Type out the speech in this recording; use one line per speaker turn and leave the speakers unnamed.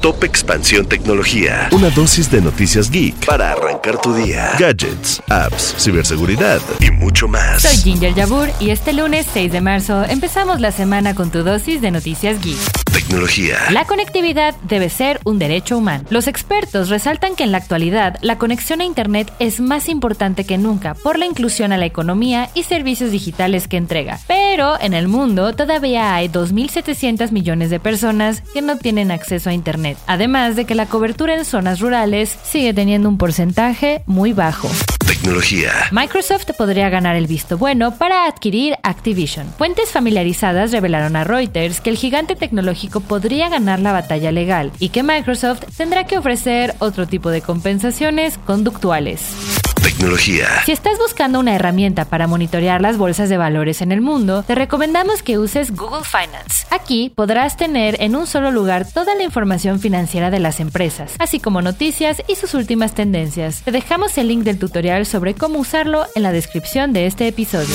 Top Expansión Tecnología. Una dosis de noticias geek para arrancar tu día. Gadgets, apps, ciberseguridad y mucho más.
Soy Ginger Yabur y este lunes 6 de marzo empezamos la semana con tu dosis de noticias geek.
Tecnología.
La conectividad debe ser un derecho humano. Los expertos resaltan que en la actualidad la conexión a Internet es más importante que nunca por la inclusión a la economía y servicios digitales que entrega. Pero en el mundo todavía hay 2.700 millones de personas que no tienen acceso a Internet, además de que la cobertura en zonas rurales sigue teniendo un porcentaje muy bajo.
Tecnología.
Microsoft podría ganar el visto bueno para adquirir Activision. Fuentes familiarizadas revelaron a Reuters que el gigante tecnológico podría ganar la batalla legal y que Microsoft tendrá que ofrecer otro tipo de compensaciones conductuales.
Tecnología.
Si estás buscando una herramienta para monitorear las bolsas de valores en el mundo, te recomendamos que uses Google Finance. Aquí podrás tener en un solo lugar toda la información financiera de las empresas, así como noticias y sus últimas tendencias. Te dejamos el link del tutorial sobre cómo usarlo en la descripción de este episodio.